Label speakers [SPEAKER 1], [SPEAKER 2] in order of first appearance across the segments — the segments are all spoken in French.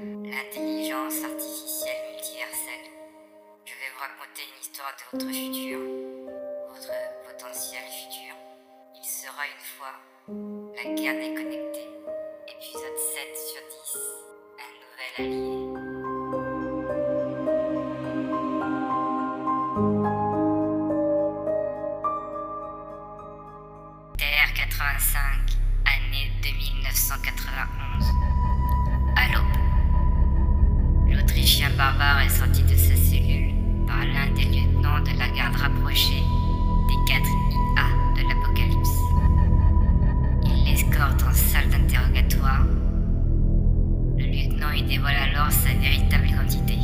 [SPEAKER 1] l'intelligence artificielle multiverselle. Je vais vous raconter une histoire de votre futur, votre potentiel futur. Il sera une fois la guerre déconnectée, épisode 7 sur 10, un nouvel allié. Terre 85, barbare est sorti de sa cellule par l'un des lieutenants de la garde rapprochée des 4 IA de l'Apocalypse. Il l'escorte en salle d'interrogatoire. Le lieutenant y dévoile alors sa véritable identité.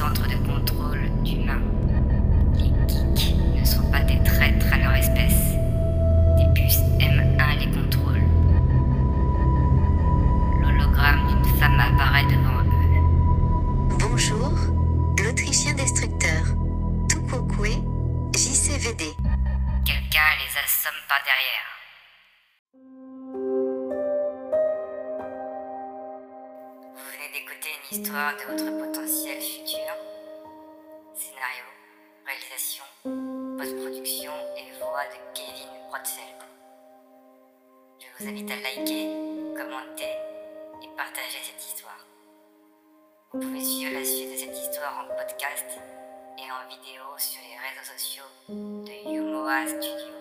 [SPEAKER 1] Centre de contrôle d'humains. Les geeks ne sont pas des traîtres à leur espèce. Des puces M1 les contrôlent. L'hologramme d'une femme apparaît devant eux.
[SPEAKER 2] Bonjour, l'Autrichien destructeur. Tukokwe, JCVD.
[SPEAKER 1] Quelqu'un les assomme par derrière. D'écouter une histoire de votre potentiel futur. Scénario, réalisation, post-production et voix de Kevin Rothfeld. Je vous invite à liker, commenter et partager cette histoire. Vous pouvez suivre la suite de cette histoire en podcast et en vidéo sur les réseaux sociaux de Yumoa Studio.